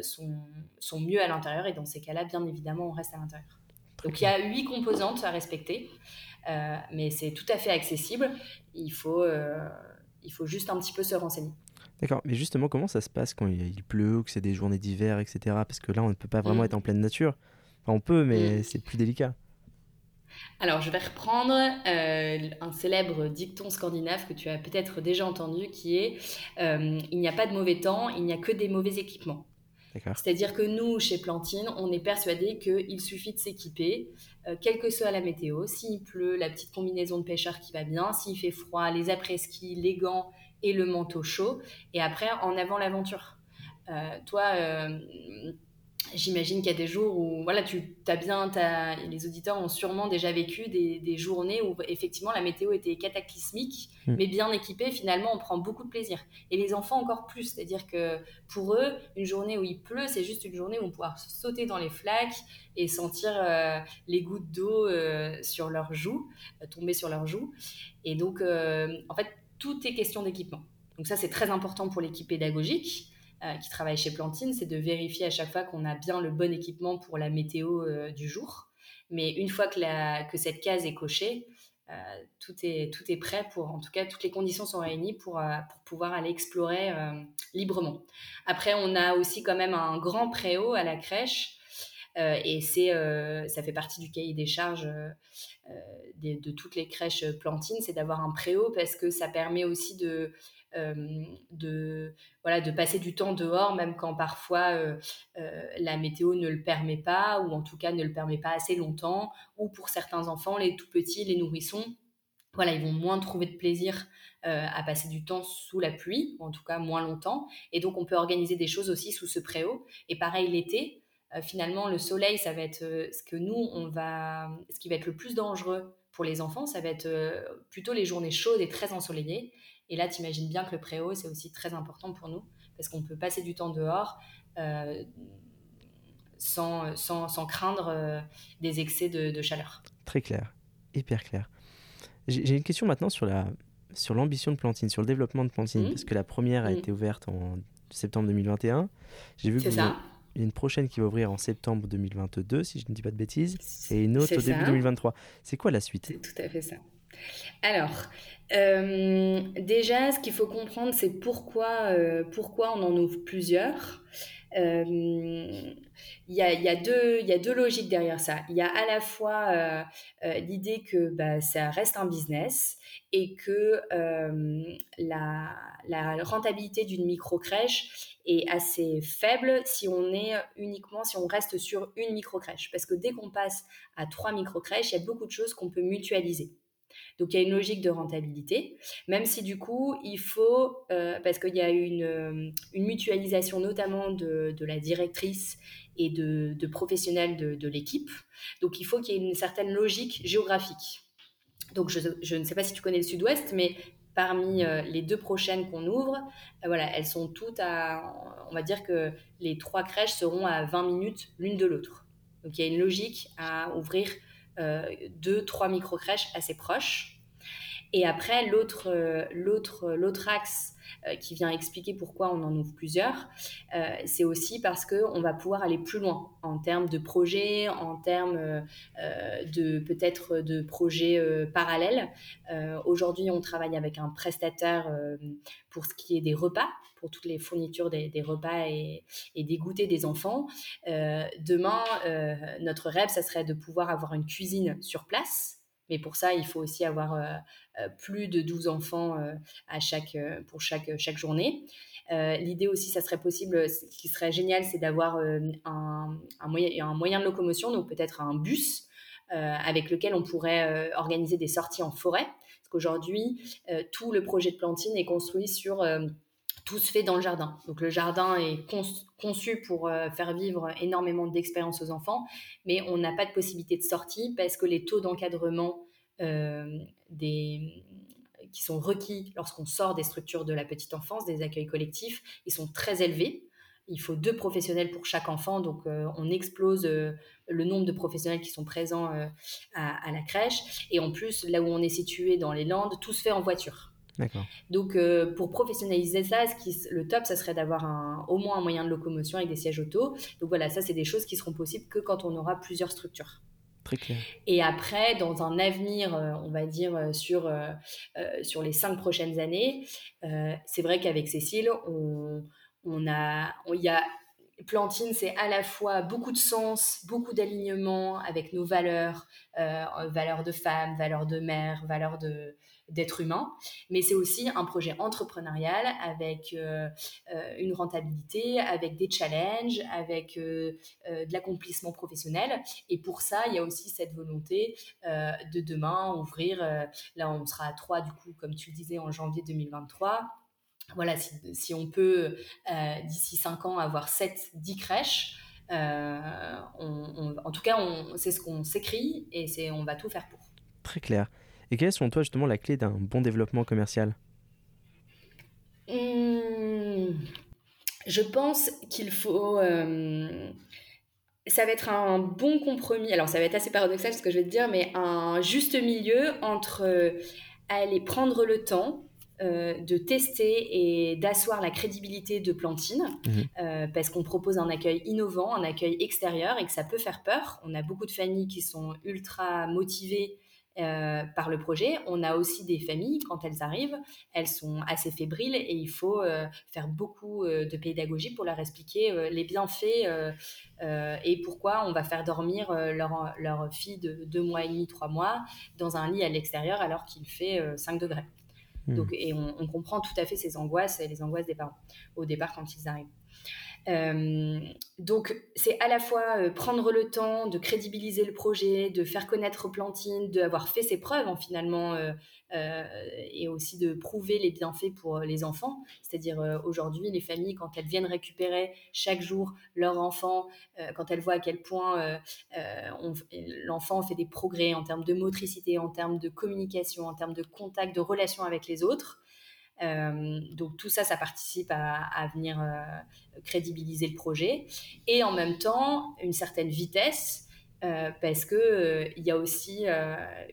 S2: sont, sont mieux à l'intérieur et dans ces cas-là, bien évidemment, on reste à l'intérieur. Donc il y a huit composantes à respecter, euh, mais c'est tout à fait accessible. Il faut, euh, il faut juste un petit peu se renseigner.
S1: D'accord, mais justement, comment ça se passe quand il pleut ou que c'est des journées d'hiver, etc. Parce que là, on ne peut pas vraiment mm. être en pleine nature. Enfin, on peut, mais mm. c'est plus délicat.
S2: Alors, je vais reprendre euh, un célèbre dicton scandinave que tu as peut-être déjà entendu qui est Il n'y a pas de mauvais temps, il n'y a que des mauvais équipements. C'est-à-dire que nous, chez Plantine, on est persuadé qu'il suffit de s'équiper, euh, quelle que soit la météo. S'il pleut, la petite combinaison de pêcheur qui va bien. S'il fait froid, les après-ski, les gants et le manteau chaud. Et après, en avant l'aventure. Euh, toi, euh, J'imagine qu'il y a des jours où voilà, tu as bien, les auditeurs ont sûrement déjà vécu des, journées où effectivement la météo était cataclysmique, hmm. mais bien équipée, finalement on prend beaucoup de plaisir. Et les enfants encore plus, c'est-à-dire que pour eux, une journée où il pleut, c'est juste une journée où on pourra sauter dans les flaques et sentir euh, les gouttes d'eau sur leurs joues, tomber sur leurs joues. Et donc, en fait, tout est question d'équipement. Donc ça, c'est très important pour l'équipe pédagogique. Euh, qui travaille chez Plantine, c'est de vérifier à chaque fois qu'on a bien le bon équipement pour la météo euh, du jour. Mais une fois que, cette case est cochée, euh, tout, est, tout est prêt pour, en tout cas, toutes les conditions sont réunies pour, pour pouvoir aller explorer librement. Après, on a aussi quand même un grand préau à la crèche. Et c'est, ça fait partie du cahier des charges de, de, toutes les crèches plantines, c'est d'avoir un préau parce que ça permet aussi de, euh, de, voilà, de passer du temps dehors, même quand parfois euh, euh, la météo ne le permet pas, ou en tout cas ne le permet pas assez longtemps, ou pour certains enfants, les tout petits, les nourrissons, voilà, ils vont moins trouver de plaisir à passer du temps sous la pluie, ou en tout cas moins longtemps. Et donc, on peut organiser des choses aussi sous ce préau. Et pareil, l'été, finalement, le soleil, ça va être ce que nous, on va, ce qui va être le plus dangereux pour les enfants, ça va être plutôt les journées chaudes et très ensoleillées. Et là, tu imagines bien que le préau, c'est aussi très important pour nous, parce qu'on peut passer du temps dehors euh, sans, sans, sans, craindre euh, des excès de, chaleur.
S1: Très clair, hyper clair. J'ai une question maintenant sur la sur l'ambition de Plantine, sur le développement de Plantine, mmh. parce que la première a mmh. été ouverte en septembre 2021. J'ai vu que il y a une prochaine qui va ouvrir en septembre 2022, si je ne dis pas de bêtises, et une autre au début 2023. C'est quoi la suite?
S2: C'est tout à fait ça. Alors, euh, déjà, ce qu'il faut comprendre, c'est pourquoi, euh, pourquoi on en ouvre plusieurs. Euh, il y, a, y, a deux, y a deux logiques derrière ça. Il y a à la fois l'idée que bah, ça reste un business et que la, la, rentabilité d'une micro-crèche est assez faible si on est uniquement, si on reste sur une micro-crèche. Parce que dès qu'on passe à trois micro-crèches, il y a beaucoup de choses qu'on peut mutualiser. Donc il y a une logique de rentabilité, même si du coup il faut, euh, parce qu'il y a une, euh, une mutualisation notamment de, de, la directrice et de, de professionnels de, de l'équipe, donc il faut qu'il y ait une certaine logique géographique. Donc je, je, ne sais pas si tu connais le sud-ouest, mais parmi euh, les deux prochaines qu'on ouvre, voilà, elles sont toutes à, on va dire que les trois crèches seront à 20 minutes l'une de l'autre. Donc il y a une logique à ouvrir euh, deux, trois micro-crèches assez proches. Et après, l'autre, euh, l'autre axe euh, qui vient expliquer pourquoi on en ouvre plusieurs, c'est aussi parce qu'on va pouvoir aller plus loin en termes de projets, en termes de peut-être de projets parallèles. Aujourd'hui, on travaille avec un prestataire pour ce qui est des repas, pour toutes les fournitures des, repas et, des goûters des enfants. demain, notre rêve, ça serait de pouvoir avoir une cuisine sur place mais pour ça, il faut aussi avoir euh, euh, plus de 12 enfants euh, à chaque, pour chaque, chaque journée. L'idée aussi, ça serait possible, ce qui serait génial, c'est d'avoir un, un, moyen, un moyen de locomotion, donc peut-être un bus avec lequel on pourrait organiser des sorties en forêt. Parce qu'aujourd'hui, tout le projet de plantine est construit sur tout se fait dans le jardin. Donc le jardin est conçu pour euh, faire vivre énormément d'expériences aux enfants, mais on n'a pas de possibilité de sortie parce que les taux d'encadrement euh, des qui sont requis lorsqu'on sort des structures de la petite enfance, des accueils collectifs, ils sont très élevés. Il faut deux professionnels pour chaque enfant, donc on explose le nombre de professionnels qui sont présents à, la crèche. Et en plus, là où on est situé dans les Landes, tout se fait en voiture. Donc, pour professionnaliser ça, ce qui, le top, ça serait d'avoir au moins un moyen de locomotion avec des sièges auto. Donc voilà, ça, c'est des choses qui seront possibles que quand on aura plusieurs structures. Et après, dans un avenir, euh, on va dire euh, sur, euh, sur les cinq prochaines années, c'est vrai qu'avec Cécile, on, on a, y a Plantine, c'est à la fois beaucoup de sens, beaucoup d'alignement avec nos valeurs, valeurs de femme, valeurs de mère, valeurs de, d'être humain, mais c'est aussi un projet entrepreneurial avec euh, euh, une rentabilité, avec des challenges, avec euh, de l'accomplissement professionnel. Et pour ça, il y a aussi cette volonté de demain ouvrir, là on sera à 3 du coup, comme tu le disais, en janvier 2023 voilà, si, on peut, d'ici 5 ans, avoir 7, 10 crèches, en tout cas, c'est ce qu'on s'écrit et on va tout faire pour.
S1: Très clair. Et quelle est selon toi justement la clé d'un bon développement commercial?
S2: Mmh, Je pense qu'il faut... Euh, ça va être un bon compromis. Alors ça va être assez paradoxal ce que je vais te dire, mais un juste milieu entre euh, aller prendre le temps euh, de tester et d'asseoir la crédibilité de Plantine, mmh. parce qu'on propose un accueil innovant, un accueil extérieur et que ça peut faire peur. On a beaucoup de familles qui sont ultra motivées euh, par le projet. On a aussi des familles, quand elles arrivent, elles sont assez fébriles et il faut euh, faire beaucoup euh, de pédagogie pour leur expliquer les bienfaits et pourquoi on va faire dormir leur, leur, fille de deux mois et demi, trois mois dans un lit à l'extérieur alors qu'il fait 5 degrés. Hmm. Donc, et on, on, comprend tout à fait ces angoisses et les angoisses des parents au départ quand ils arrivent. Euh, donc, c'est à la fois euh, prendre le temps de crédibiliser le projet, de faire connaître Plantine, d'avoir fait ses preuves en finalement, euh, et aussi de prouver les bienfaits pour les enfants. C'est-à-dire aujourd'hui, les familles, quand elles viennent récupérer chaque jour leur enfant, quand elles voient à quel point l'enfant fait des progrès en termes de motricité, en termes de communication, en termes de contact, de relation avec les autres, donc tout ça, ça participe à, venir euh, crédibiliser le projet. Et en même temps, une certaine vitesse, euh, parce qu'il il y a aussi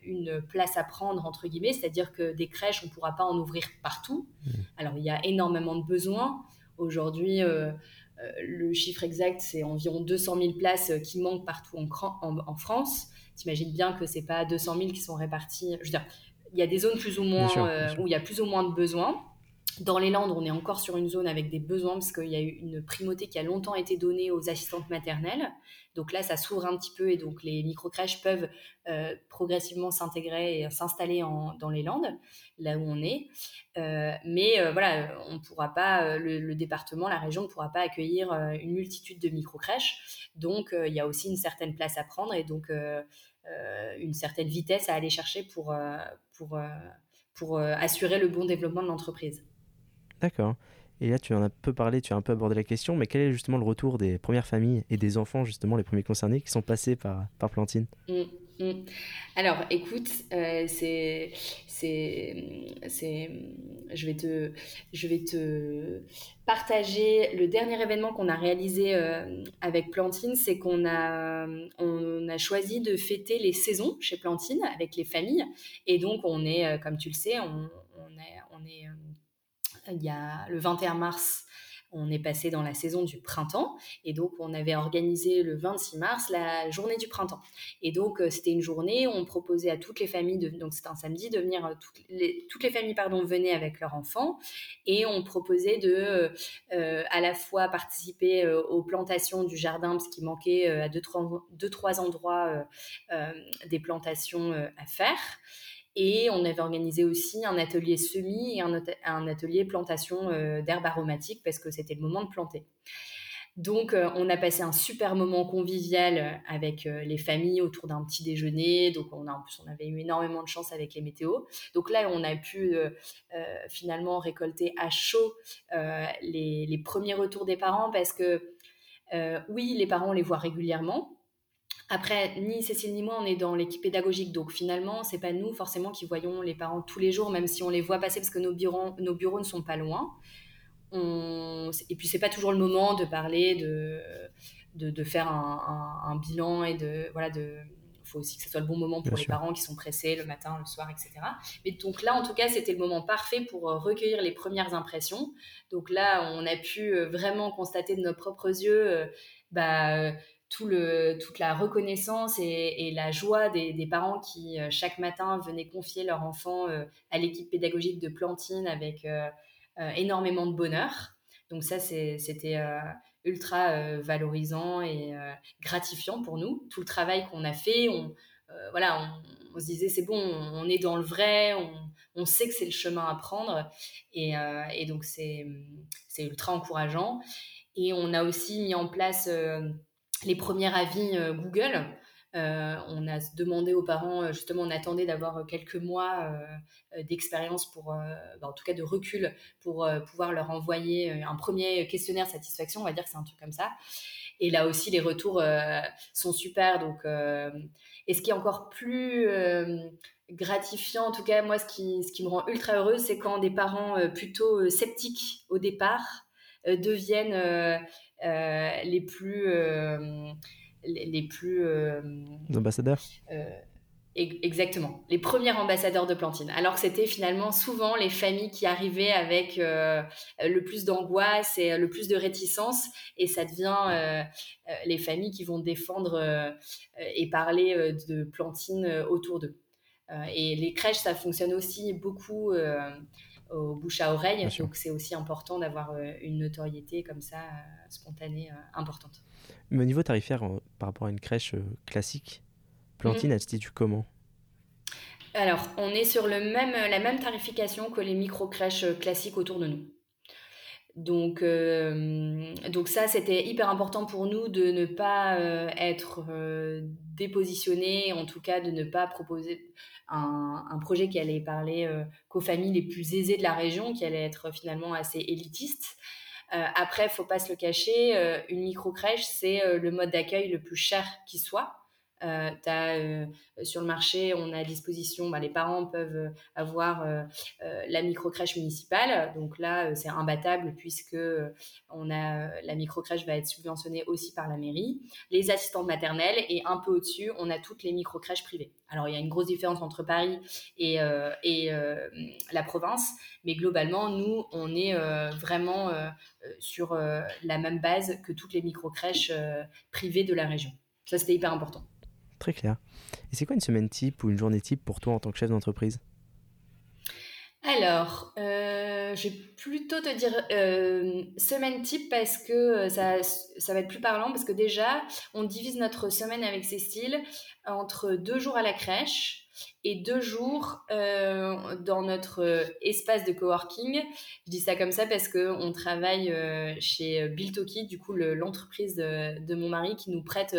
S2: une place à prendre, entre guillemets, c'est-à-dire que des crèches, on ne pourra pas en ouvrir partout. Mmh. Alors il y a énormément de besoins. Aujourd'hui, le chiffre exact, c'est environ 200 000 places qui manquent partout en, en, en France. T'imagines bien que c'est pas 200 000 qui sont répartis. Je veux dire, il y a des zones plus ou moins euh, où il y a plus ou moins de besoins. Dans les Landes, on est encore sur une zone avec des besoins parce qu'il y a eu une primauté qui a longtemps été donnée aux assistantes maternelles. Donc là, ça s'ouvre un petit peu et donc les micro-crèches peuvent euh, progressivement s'intégrer et s'installer dans les Landes, là où on est. Euh, mais voilà, on pourra pas, le, département, la région ne pourra pas accueillir une multitude de micro-crèches. Donc il y a aussi une certaine place à prendre et donc une certaine vitesse à aller chercher pour, pour, euh, pour assurer le bon développement de l'entreprise.
S1: D'accord. Et là, tu en as un peu parlé, tu as un peu abordé la question, mais quel est justement le retour des premières familles et des enfants, justement, les premiers concernés qui sont passés par, par Plantine? Mmh.
S2: Mm. Alors, écoute, euh, c'est, c'est, c'est, je vais te, je vais te partager le dernier événement qu'on a réalisé euh, avec Plantine, c'est qu'on a, on a choisi de fêter les saisons chez Plantine avec les familles, et donc on est, euh, comme tu le sais, on, on est, on est, il y a le 21 mars on est passé dans la saison du printemps et donc on avait organisé le 26 mars la journée du printemps. Et donc euh, c'était une journée on proposait à toutes les familles, donc c'était un samedi, de venir, euh, toutes, les, toutes les familles pardon, venaient avec leurs enfants et on proposait de euh, à la fois participer aux plantations du jardin parce qu'il manquait à deux trois, deux, trois endroits des plantations à faire. Et on avait organisé aussi un atelier semis et un, atelier plantation euh, d'herbes aromatiques parce que c'était le moment de planter. Donc, euh, on a passé un super moment convivial avec euh, les familles autour d'un petit déjeuner. Donc, on, a, en plus, on avait eu énormément de chance avec les météos. Donc là, on a pu finalement récolter à chaud les, les, premiers retours des parents parce que, oui, les parents les voient régulièrement, après, ni Cécile ni moi, on est dans l'équipe pédagogique, donc finalement, c'est pas nous forcément qui voyons les parents tous les jours, même si on les voit passer parce que nos bureaux, nos bureaux ne sont pas loin. Et puis, c'est pas toujours le moment de parler, de, de, faire un, bilan et de. Voilà, de. Il faut aussi que ce soit le bon moment pour les parents qui sont pressés le matin, le soir, etc. Mais donc là, en tout cas, c'était le moment parfait pour euh, recueillir les premières impressions. Donc là, on a pu euh, vraiment constater de nos propres yeux euh, toute la reconnaissance et, la joie des, parents qui, euh, chaque matin, venaient confier leur enfant euh, à l'équipe pédagogique de Plantine avec euh, énormément de bonheur. Donc ça, c'était ultra valorisant et gratifiant pour nous. Tout le travail qu'on a fait, on, se disait, c'est bon, on, est dans le vrai, on, sait que c'est le chemin à prendre. Et donc, c'est ultra encourageant. Et on a aussi mis en place les premiers avis euh, Google. Euh, on a demandé aux parents, euh, justement, on attendait d'avoir quelques mois d'expérience pour, bah, en tout cas de recul, pour pouvoir leur envoyer un premier questionnaire satisfaction, on va dire que c'est un truc comme ça. Et là aussi, les retours sont super. Donc, et ce qui est encore plus gratifiant, en tout cas, moi, ce qui, ce qui me rend ultra heureuse, c'est quand des parents plutôt sceptiques au départ deviennent les plus euh, les, plus euh,
S1: ambassadeurs
S2: Exactement, les premiers ambassadeurs de Plantine. Alors que c'était finalement souvent les familles qui arrivaient avec le plus d'angoisse et le plus de réticence, et ça devient les familles qui vont défendre et parler de Plantine autour d'eux. et les crèches, ça fonctionne aussi beaucoup au bouche à oreille. Donc c'est aussi important d'avoir euh, une notoriété comme ça, euh, spontanée, euh, importante.
S1: Mais au niveau tarifaire, par rapport à une crèche classique, Plantine, mhm. elle se situe comment?
S2: Alors, on est sur le même, la même tarification que les micro-crèches classiques autour de nous. Donc, donc ça, c'était hyper important pour nous de ne pas être dépositionné, en tout cas de ne pas proposer un, projet qui allait parler euh, qu'aux familles les plus aisées de la région, qui allait être finalement assez élitiste. Euh, après, faut pas se le cacher, euh, une micro-crèche, c'est le mode d'accueil le plus cher qui soit. Euh, euh, sur le marché, on a à disposition, bah, les parents peuvent euh, avoir la micro-crèche municipale. Donc là, c'est imbattable puisque on a, la micro-crèche va être subventionnée aussi par la mairie. Les assistantes maternelles et un peu au-dessus, on a toutes les micro-crèches privées. Alors il y a une grosse différence entre Paris et, et la province, mais globalement, nous, on est vraiment sur la même base que toutes les micro-crèches privées de la région. Ça, c'était hyper important.
S1: Très clair. Et c'est quoi une semaine type ou une journée type pour toi en tant que chef d'entreprise?
S2: Alors, euh, je vais plutôt te dire euh, semaine type parce que euh, ça, ça va être plus parlant parce que déjà, on divise notre semaine avec Cécile entre deux jours à la crèche, et deux jours euh, dans notre euh, espace de coworking. Je dis ça comme ça parce qu'on travaille euh, chez Biltoki, du coup l'entreprise de, mon mari qui nous prête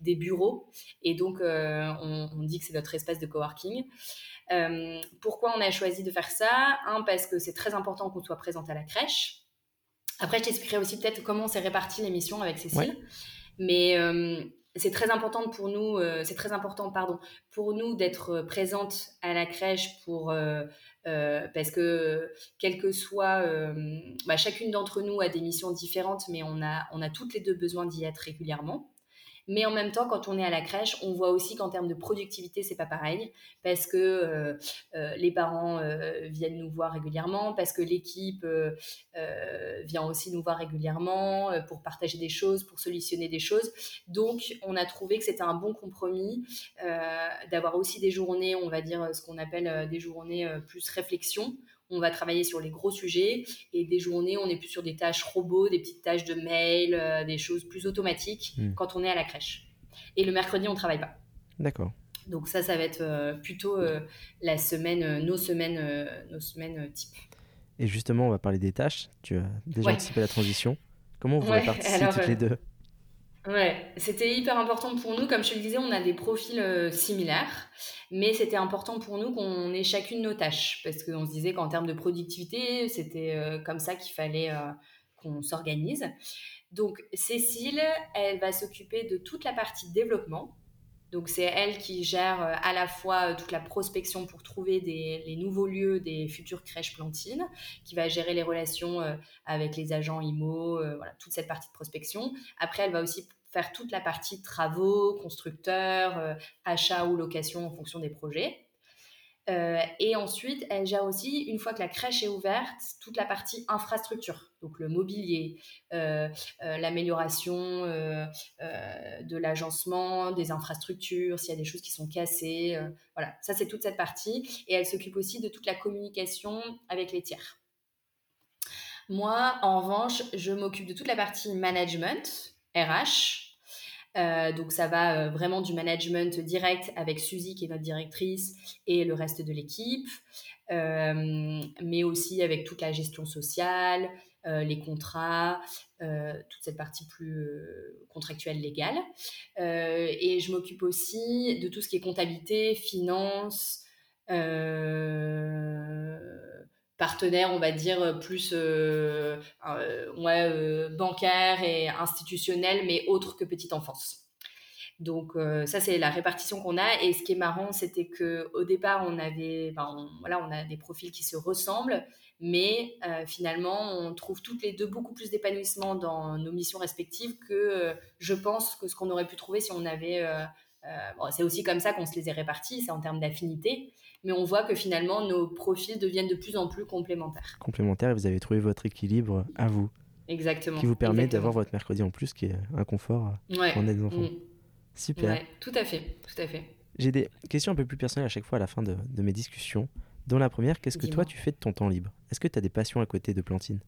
S2: des bureaux et donc on, dit que c'est notre espace de coworking. pourquoi on a choisi de faire ça? Un, parce que c'est très important qu'on soit présente à la crèche. Après, je t'expliquerai aussi peut-être comment on s'est réparti l'émission avec Cécile. Mais c'est très important pour nous, euh, c'est très important, pardon, pour nous d'être euh, présente à la crèche pour euh, parce que quel que soit, bah, chacune d'entre nous a des missions différentes, mais on a on a toutes les deux besoin d'y être régulièrement. Mais en même temps, quand on est à la crèche, on voit aussi qu'en termes de productivité, c'est pas pareil, parce que euh, euh, les parents euh, viennent nous voir régulièrement, parce que l'équipe vient aussi nous voir régulièrement pour partager des choses, pour solutionner des choses. Donc, on a trouvé que c'était un bon compromis d'avoir aussi des journées, on va dire ce qu'on appelle des journées plus réflexion on va travailler sur les gros sujets et des journées, on est plus sur des tâches robots, des petites tâches de mail, euh, des choses plus automatiques hmm. quand on est à la crèche. Et le mercredi, on travaille pas.
S1: D'accord.
S2: Donc ça, ça va être euh, plutôt euh, la semaine, nos semaines, nos semaines type.
S1: Et justement, on va parler des tâches. Tu as déjà anticipé la transition. Comment vous répartissez toutes les deux?
S2: Ouais, c'était hyper important pour nous. Comme je te le disais, on a des profils euh, similaires, mais c'était important pour nous qu'on ait chacune nos tâches, parce qu'on se disait qu'en termes de productivité, c'était euh, comme ça qu'il fallait euh, qu'on s'organise. Donc Cécile, elle va s'occuper de toute la partie développement. Donc c'est elle qui gère à la fois toute la prospection pour trouver des, les nouveaux lieux des futures crèches plantines, qui va gérer les relations avec les agents IMO, voilà, toute cette partie de prospection. Après, elle va aussi faire toute la partie travaux, constructeurs, achat ou location en fonction des projets. Euh, et ensuite, elle gère aussi, une fois que la crèche est ouverte, toute la partie infrastructure, donc le mobilier, euh, euh, l'amélioration de l'agencement, des infrastructures, s'il y a des choses qui sont cassées. voilà, ça c'est toute cette partie. Et elle s'occupe aussi de toute la communication avec les tiers. Moi, en revanche, je m'occupe de toute la partie management, RH, euh, donc ça va euh, vraiment du management direct avec Suzy qui est notre directrice et le reste de l'équipe, euh, mais aussi avec toute la gestion sociale, les contrats, toute cette partie plus contractuelle légale. et je m'occupe aussi de tout ce qui est comptabilité, finance partenaire, on va dire, euh, plus euh, euh, ouais, bancaire et institutionnel, mais autre que petite enfance. Donc ça c'est la répartition qu'on a et ce qui est marrant c'était que au départ on avait voilà on a des profils qui se ressemblent mais finalement on trouve toutes les deux beaucoup plus d'épanouissement dans nos missions respectives que je pense que ce qu'on aurait pu trouver si on avait c'est aussi comme ça qu'on se les est répartis c'est en termes d'affinité mais on voit que finalement nos profils deviennent de plus en plus complémentaires.
S1: Complémentaires et vous avez trouvé votre équilibre à vous.
S2: Exactement.
S1: Qui vous permet d'avoir votre mercredi en plus, qui est un confort
S2: ouais.
S1: quand on est des enfants. Mm. Super.
S2: Ouais, tout à fait, tout à fait.
S1: J'ai des questions un peu plus personnelles à chaque fois à la fin de, de mes discussions. Dans la première, qu'est-ce que toi tu fais de ton temps libre? Est-ce que tu as des passions à côté de Plantine?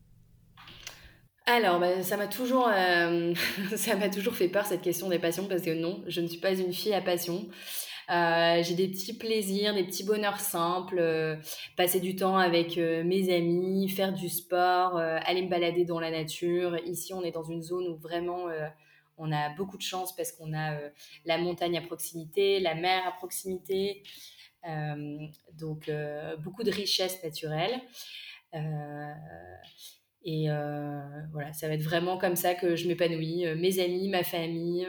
S2: Alors, bah, ça m'a toujours, euh, ça m'a toujours fait peur cette question des passions parce que non, je ne suis pas une fille à passion. Euh, j'ai des petits plaisirs, des petits bonheurs simples, euh, passer du temps avec mes amis, faire du sport, aller me balader dans la nature. Ici, on est dans une zone où vraiment on a beaucoup de chance parce qu'on a la montagne à proximité, la mer à proximité, donc beaucoup de richesses naturelles. et voilà, ça va être vraiment comme ça que je m'épanouis, mes amis, ma famille,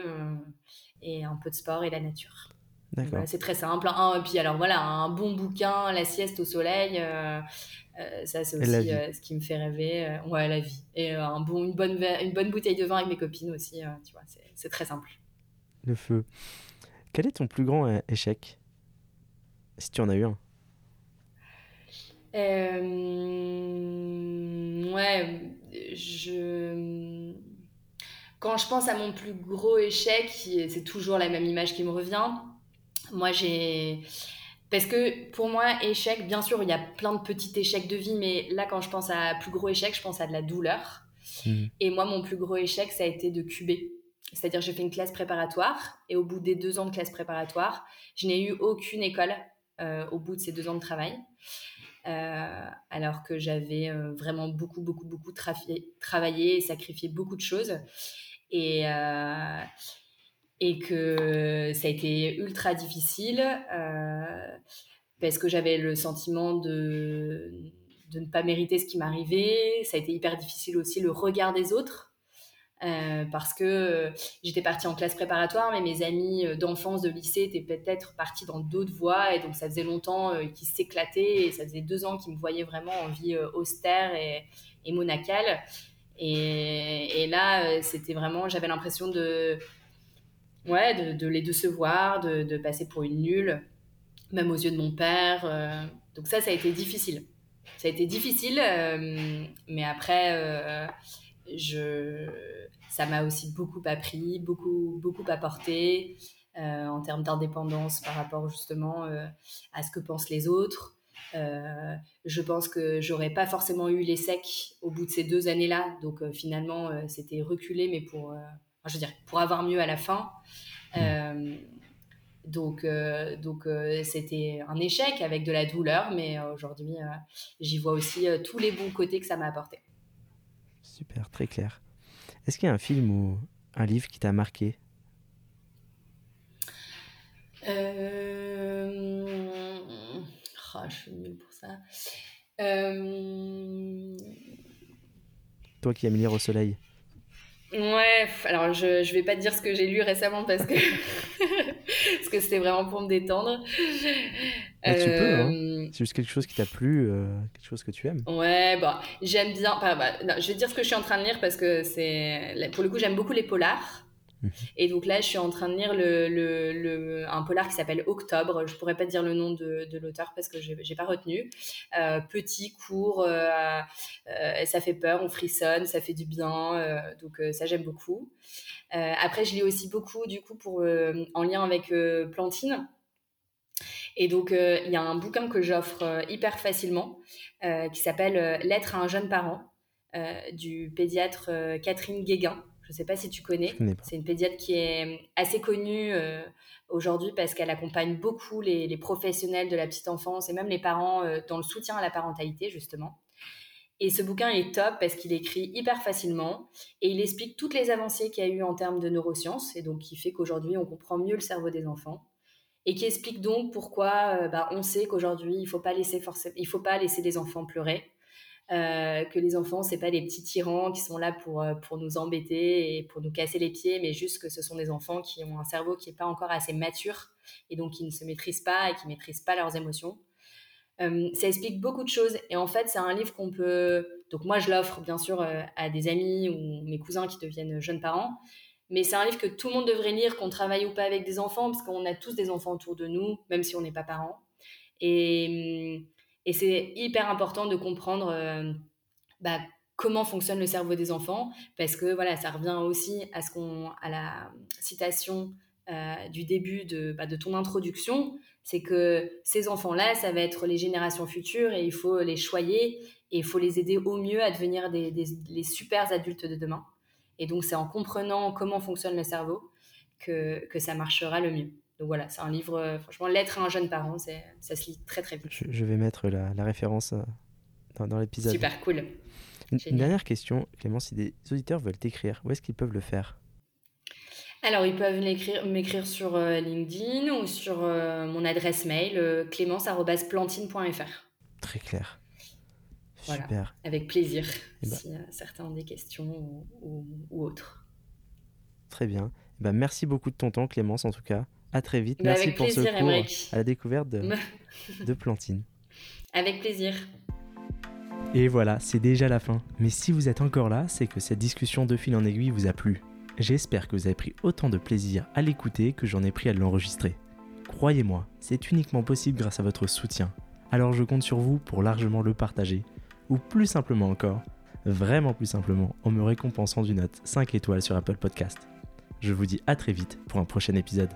S2: et un peu de sport et la nature c'est très simple. et puis alors voilà, un bon bouquin, la sieste au soleil, euh, euh, ça c'est aussi euh, ce qui me fait rêver. ouais, la vie. Et un bon, une, bonne, une bonne bouteille de vin avec mes copines aussi, tu vois, c'est très simple.
S1: Le feu. Quel est ton plus grand échec? Si tu en as eu un.
S2: ouais, je quand je pense à mon plus gros échec, c'est toujours la même image qui me revient. Moi, j'ai. Parce que pour moi, échec, bien sûr, il y a plein de petits échecs de vie, mais là, quand je pense à plus gros échec, je pense à de la douleur. Hmm. Et moi, mon plus gros échec, ça a été de cuber. C'est-à-dire, j'ai fait une classe préparatoire, et au bout des deux ans de classe préparatoire, je n'ai eu aucune école euh, au bout de ces deux ans de travail. Euh, alors que j'avais euh, vraiment beaucoup, beaucoup, beaucoup travaillé et sacrifié beaucoup de choses. Et, et que ça a été ultra difficile euh, parce que j'avais le sentiment de, de ne pas mériter ce qui m'arrivait. Ça a été hyper difficile aussi le regard des autres. Euh, parce que j'étais partie en classe préparatoire, mais mes amis d'enfance, de lycée étaient peut-être partis dans d'autres voies, et donc ça faisait longtemps euh, qu'ils s'éclataient, et ça faisait deux ans qu'ils me voyaient vraiment en vie austère et, monacale. Et, là, c'était vraiment, j'avais l'impression de, ouais, de, les décevoir, de, passer pour une nulle, même aux yeux de mon père. Euh. donc ça, ça a été difficile. Ça a été difficile, euh, mais après, euh, je, ça m'a aussi beaucoup appris, beaucoup, beaucoup apporté en termes d'indépendance par rapport justement à ce que pensent les autres. je pense que j'aurais pas forcément eu les secs au bout de ces deux années-là. Donc finalement, c'était reculé, mais pour je veux dire, pour avoir mieux à la fin. Mm. Euh, donc, euh, donc euh, c'était un échec avec de la douleur, mais aujourd'hui, j'y vois aussi tous les bons côtés que ça m'a apporté.
S1: Super, très clair. Est-ce qu'il y a un film ou un livre qui t'a marqué?
S2: Oh, je suis nulle pour ça.
S1: Toi qui aimes lire au soleil.
S2: Ouais, alors je, je vais pas te dire ce que j'ai lu récemment parce que parce que c'était vraiment pour me détendre.
S1: tu peux, hein. Euh, c'est juste quelque chose qui t'a plu, euh, quelque chose que tu aimes.
S2: Ouais, bah, j'aime bien. Bah, je vais dire ce que je suis en train de lire parce que c'est. Pour le coup, j'aime beaucoup les polars. Mhm. Et donc là, je suis en train de lire le, le, un polar qui s'appelle Octobre. Je pourrais pas dire le nom de, de l'auteur parce que j'ai pas retenu. Euh, petit, court, euh, euh, ça fait peur, on frissonne, ça fait du bien. donc ça, j'aime beaucoup. après, je lis aussi beaucoup, du coup, pour, en lien avec Plantine. Et donc, il y a un bouquin que j'offre hyper facilement qui s'appelle Lettre à un jeune parent du pédiatre Catherine Guéguin. Je ne sais pas si tu connais. C'est une pédiatre qui est assez connue euh, aujourd'hui parce qu'elle accompagne beaucoup les, professionnels de la petite enfance et même les parents euh, dans le soutien à la parentalité, justement. Et ce bouquin est top parce qu'il écrit hyper facilement et il explique toutes les avancées qu'il y a eu en termes de neurosciences et donc qui fait qu'aujourd'hui on comprend mieux le cerveau des enfants et qui explique donc pourquoi euh, bah, on sait qu'aujourd'hui il faut pas laisser il faut pas laisser les enfants pleurer euh, que les enfants, c'est pas des petits tyrans qui sont là pour, euh, pour nous embêter et pour nous casser les pieds, mais juste que ce sont des enfants qui ont un cerveau qui n'est pas encore assez mature et donc qui ne se maîtrisent pas et qui maîtrisent pas leurs émotions. Euh, ça explique beaucoup de choses et en fait, c'est un livre qu'on peut. Donc, moi, je l'offre bien sûr à des amis ou mes cousins qui deviennent jeunes parents, mais c'est un livre que tout le monde devrait lire, qu'on travaille ou pas avec des enfants, parce qu'on a tous des enfants autour de nous, même si on n'est pas parents. Et hum, et c'est hyper important de comprendre euh, bah, comment fonctionne le cerveau des enfants, parce que voilà, ça revient aussi à, ce à la citation euh, du début de, bah, de ton introduction, c'est que ces enfants-là, ça va être les générations futures et il faut les choyer et il faut les aider au mieux à devenir des, des les super adultes de demain. Et donc, c'est en comprenant comment fonctionne le cerveau que, que ça marchera le mieux. Donc voilà, c'est un livre, euh, franchement, Lettre à un jeune parent, ça se lit très très vite.
S1: Je, vais mettre la, référence euh, dans, l'épisode.
S2: Super cool.
S1: Une, dernière question, Clément, si des auditeurs veulent t'écrire, où est-ce qu'ils peuvent le faire?
S2: Alors, ils peuvent m'écrire sur euh, LinkedIn ou sur mon adresse mail clémence.plantine.fr.
S1: Très clair.
S2: Super. avec plaisir, eh ben si certains ont des questions ou, autres.
S1: Très bien. Eh ben, merci beaucoup de ton temps, Clémence, en tout cas. À très vite. Merci pour ce cours à la découverte de, de Plantine.
S2: Avec plaisir.
S1: Et voilà, c'est déjà la fin. Mais si vous êtes encore là, c'est que cette discussion de fil en aiguille vous a plu. J'espère que vous avez pris autant de plaisir à l'écouter que j'en ai pris à l'enregistrer. Croyez-moi, c'est uniquement possible grâce à votre soutien. Alors je compte sur vous pour largement le partager. Ou plus simplement encore, vraiment plus simplement, en me récompensant d'une note 5 étoiles sur Apple Podcast. Je vous dis à très vite pour un prochain épisode.